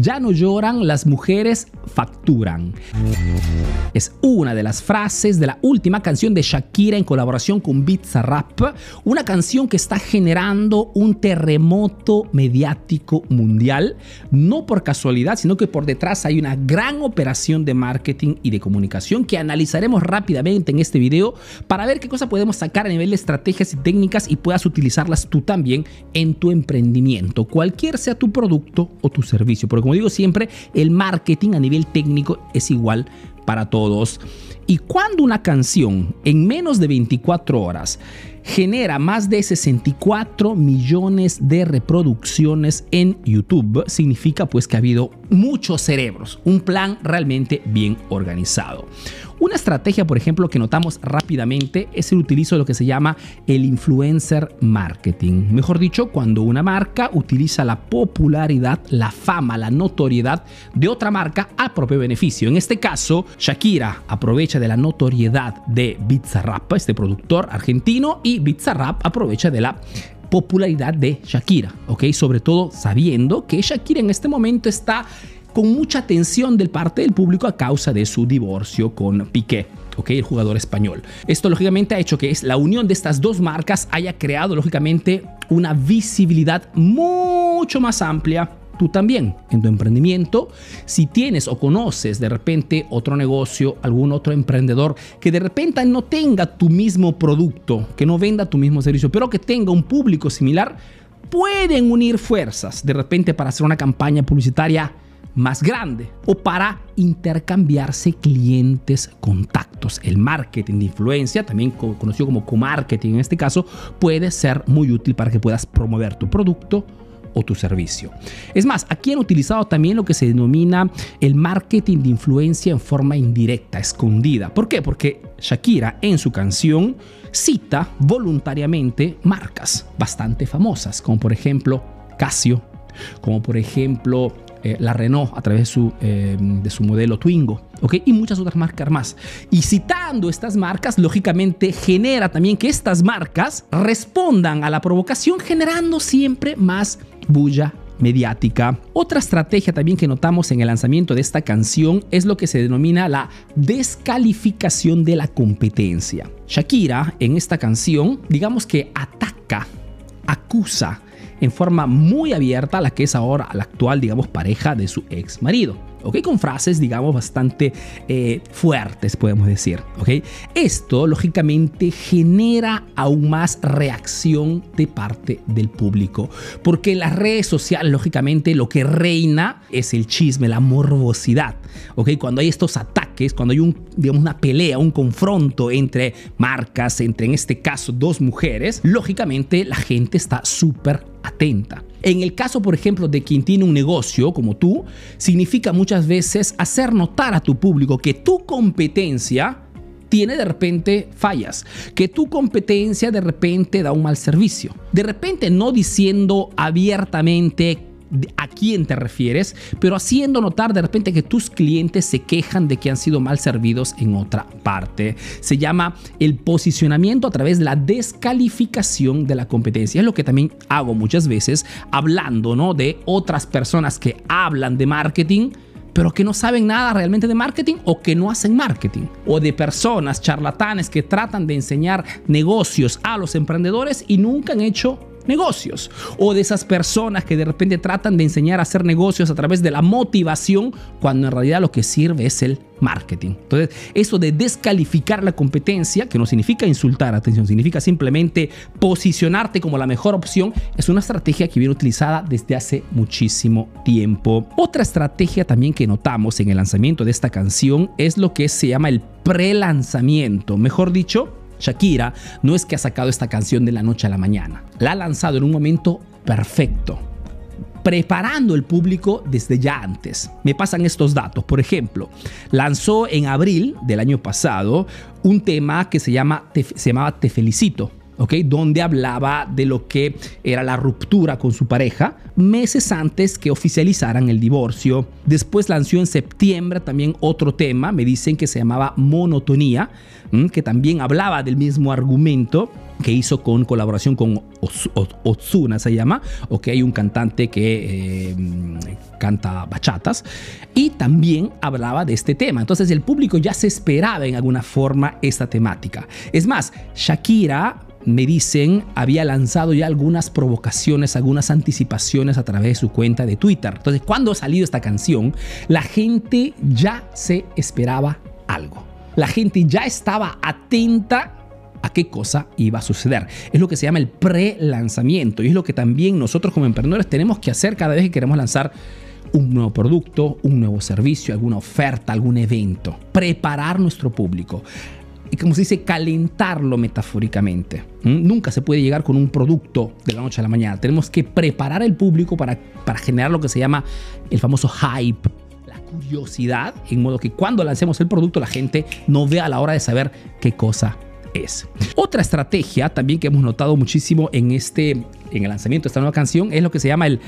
ya no lloran, las mujeres facturan. Es una de las frases de la última canción de Shakira en colaboración con Rap, una canción que está generando un terremoto mediático mundial, no por casualidad, sino que por detrás hay una gran operación de marketing y de comunicación que analizaremos rápidamente en este video para ver qué cosa podemos sacar a nivel de estrategias y técnicas y puedas utilizarlas tú también en tu emprendimiento, cualquier sea tu producto o tu servicio. Como digo siempre, el marketing a nivel técnico es igual para todos. Y cuando una canción en menos de 24 horas genera más de 64 millones de reproducciones en YouTube, significa pues que ha habido muchos cerebros, un plan realmente bien organizado. Una estrategia, por ejemplo, que notamos rápidamente es el utilizo de lo que se llama el influencer marketing. Mejor dicho, cuando una marca utiliza la popularidad, la fama, la notoriedad de otra marca a propio beneficio. En este caso, Shakira aprovecha de la notoriedad de Bizarrap, este productor argentino, y Bizarrap aprovecha de la popularidad de Shakira, ¿ok? Sobre todo sabiendo que Shakira en este momento está con mucha atención del parte del público a causa de su divorcio con Piqué. ¿ok? El jugador español. Esto lógicamente ha hecho que la unión de estas dos marcas haya creado lógicamente una visibilidad mucho más amplia tú también en tu emprendimiento, si tienes o conoces de repente otro negocio, algún otro emprendedor que de repente no tenga tu mismo producto, que no venda tu mismo servicio, pero que tenga un público similar, pueden unir fuerzas de repente para hacer una campaña publicitaria más grande o para intercambiarse clientes, contactos. El marketing de influencia, también conocido como co-marketing en este caso, puede ser muy útil para que puedas promover tu producto o tu servicio. Es más, aquí han utilizado también lo que se denomina el marketing de influencia en forma indirecta, escondida. ¿Por qué? Porque Shakira en su canción cita voluntariamente marcas bastante famosas, como por ejemplo Casio, como por ejemplo eh, la Renault a través de su, eh, de su modelo Twingo, ¿ok? Y muchas otras marcas más. Y citando estas marcas, lógicamente genera también que estas marcas respondan a la provocación generando siempre más bulla mediática. Otra estrategia también que notamos en el lanzamiento de esta canción es lo que se denomina la descalificación de la competencia. Shakira en esta canción, digamos que ataca, acusa, en forma muy abierta la que es ahora la actual, digamos, pareja de su ex marido. ¿ok? Con frases, digamos, bastante eh, fuertes, podemos decir, ¿ok? Esto, lógicamente, genera aún más reacción de parte del público, porque en las redes sociales, lógicamente, lo que reina es el chisme, la morbosidad, ¿ok? Cuando hay estos ataques, cuando hay un, digamos, una pelea, un confronto entre marcas, entre, en este caso, dos mujeres, lógicamente la gente está súper atenta. En el caso, por ejemplo, de quien tiene un negocio como tú, significa muchas veces hacer notar a tu público que tu competencia tiene de repente fallas, que tu competencia de repente da un mal servicio. De repente no diciendo abiertamente a quién te refieres, pero haciendo notar de repente que tus clientes se quejan de que han sido mal servidos en otra parte. Se llama el posicionamiento a través de la descalificación de la competencia. Es lo que también hago muchas veces hablando ¿no? de otras personas que hablan de marketing pero que no saben nada realmente de marketing o que no hacen marketing. O de personas charlatanes que tratan de enseñar negocios a los emprendedores y nunca han hecho negocios o de esas personas que de repente tratan de enseñar a hacer negocios a través de la motivación cuando en realidad lo que sirve es el marketing. Entonces, eso de descalificar la competencia, que no significa insultar, atención, significa simplemente posicionarte como la mejor opción, es una estrategia que viene utilizada desde hace muchísimo tiempo. Otra estrategia también que notamos en el lanzamiento de esta canción es lo que se llama el pre-lanzamiento, mejor dicho, Shakira no es que ha sacado esta canción de la noche a la mañana, la ha lanzado en un momento perfecto, preparando el público desde ya antes. Me pasan estos datos. Por ejemplo, lanzó en abril del año pasado un tema que se, llama, se llamaba Te Felicito. ¿Ok? Donde hablaba de lo que era la ruptura con su pareja meses antes que oficializaran el divorcio. Después lanzó en septiembre también otro tema, me dicen que se llamaba Monotonía, que también hablaba del mismo argumento que hizo con colaboración con Ozuna, se llama, ok, un cantante que eh, canta bachatas, y también hablaba de este tema. Entonces el público ya se esperaba en alguna forma esta temática. Es más, Shakira me dicen, había lanzado ya algunas provocaciones, algunas anticipaciones a través de su cuenta de Twitter. Entonces, cuando ha salido esta canción, la gente ya se esperaba algo. La gente ya estaba atenta a qué cosa iba a suceder. Es lo que se llama el pre-lanzamiento y es lo que también nosotros como emprendedores tenemos que hacer cada vez que queremos lanzar un nuevo producto, un nuevo servicio, alguna oferta, algún evento. Preparar nuestro público. Como se dice, calentarlo metafóricamente. Nunca se puede llegar con un producto de la noche a la mañana. Tenemos que preparar el público para, para generar lo que se llama el famoso hype, la curiosidad, en modo que cuando lancemos el producto la gente no vea a la hora de saber qué cosa es. Otra estrategia también que hemos notado muchísimo en este en el lanzamiento de esta nueva canción es lo que se llama el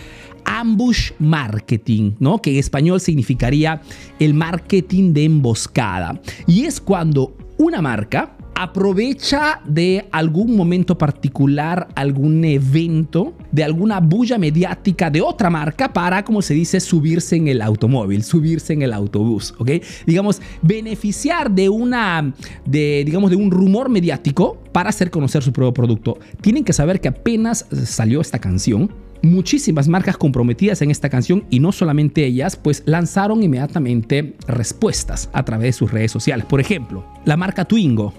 ambush marketing, ¿no? Que en español significaría el marketing de emboscada. Y es cuando una marca aprovecha de algún momento particular, algún evento, de alguna bulla mediática de otra marca para, como se dice, subirse en el automóvil, subirse en el autobús, ¿ok? Digamos, beneficiar de una, de, digamos, de un rumor mediático para hacer conocer su propio producto. Tienen que saber que apenas salió esta canción, muchísimas marcas comprometidas en esta canción y no solamente ellas, pues lanzaron inmediatamente respuestas a través de sus redes sociales. Por ejemplo, la marca Twingo,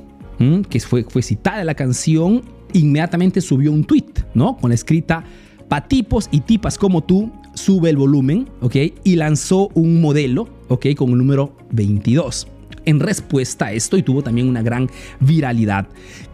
que fue, fue citada en la canción, inmediatamente subió un tweet, ¿no? Con la escrita, pa tipos y tipas como tú, sube el volumen, ¿ok? Y lanzó un modelo, ¿ok? Con el número 22. En respuesta a esto, y tuvo también una gran viralidad.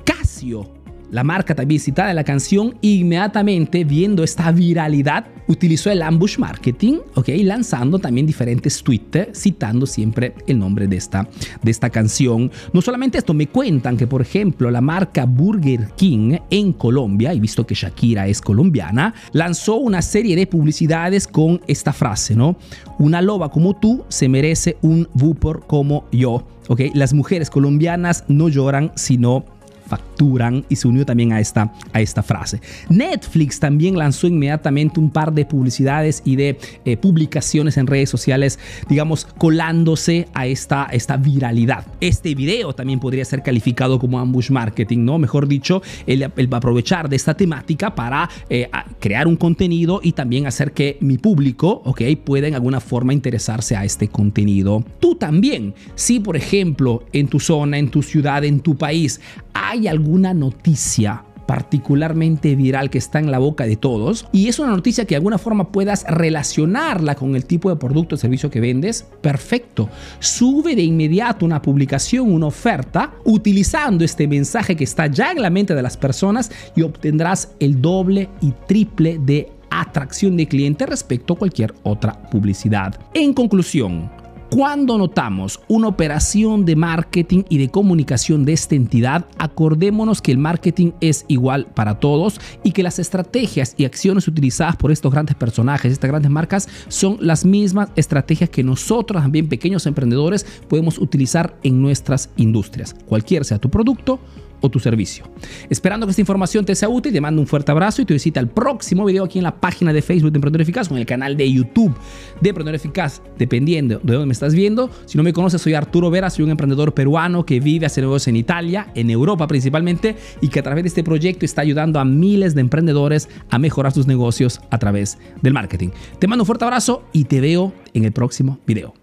Casio la marca también citada en la canción, inmediatamente viendo esta viralidad, utilizó el ambush marketing, ¿ok? Lanzando también diferentes tweets citando siempre el nombre de esta, de esta canción. No solamente esto, me cuentan que, por ejemplo, la marca Burger King en Colombia, y visto que Shakira es colombiana, lanzó una serie de publicidades con esta frase, ¿no? Una loba como tú se merece un Vupor como yo. ¿ok? Las mujeres colombianas no lloran, sino facturan y se unió también a esta, a esta frase. Netflix también lanzó inmediatamente un par de publicidades y de eh, publicaciones en redes sociales, digamos, colándose a esta, esta viralidad. Este video también podría ser calificado como ambush marketing, ¿no? Mejor dicho, va a aprovechar de esta temática para eh, crear un contenido y también hacer que mi público, ¿ok? Pueda en alguna forma interesarse a este contenido. Tú también, si por ejemplo en tu zona, en tu ciudad, en tu país, hay alguna noticia particularmente viral que está en la boca de todos y es una noticia que de alguna forma puedas relacionarla con el tipo de producto o servicio que vendes, perfecto. Sube de inmediato una publicación, una oferta, utilizando este mensaje que está ya en la mente de las personas y obtendrás el doble y triple de atracción de cliente respecto a cualquier otra publicidad. En conclusión, cuando notamos una operación de marketing y de comunicación de esta entidad, acordémonos que el marketing es igual para todos y que las estrategias y acciones utilizadas por estos grandes personajes, estas grandes marcas, son las mismas estrategias que nosotros, también pequeños emprendedores, podemos utilizar en nuestras industrias. Cualquier sea tu producto, o tu servicio. Esperando que esta información te sea útil, te mando un fuerte abrazo y te visita el próximo video aquí en la página de Facebook de Emprendedor Eficaz o en el canal de YouTube de Emprendedor Eficaz, dependiendo de dónde me estás viendo. Si no me conoces, soy Arturo Vera, soy un emprendedor peruano que vive, hace negocios en Italia, en Europa principalmente, y que a través de este proyecto está ayudando a miles de emprendedores a mejorar sus negocios a través del marketing. Te mando un fuerte abrazo y te veo en el próximo video.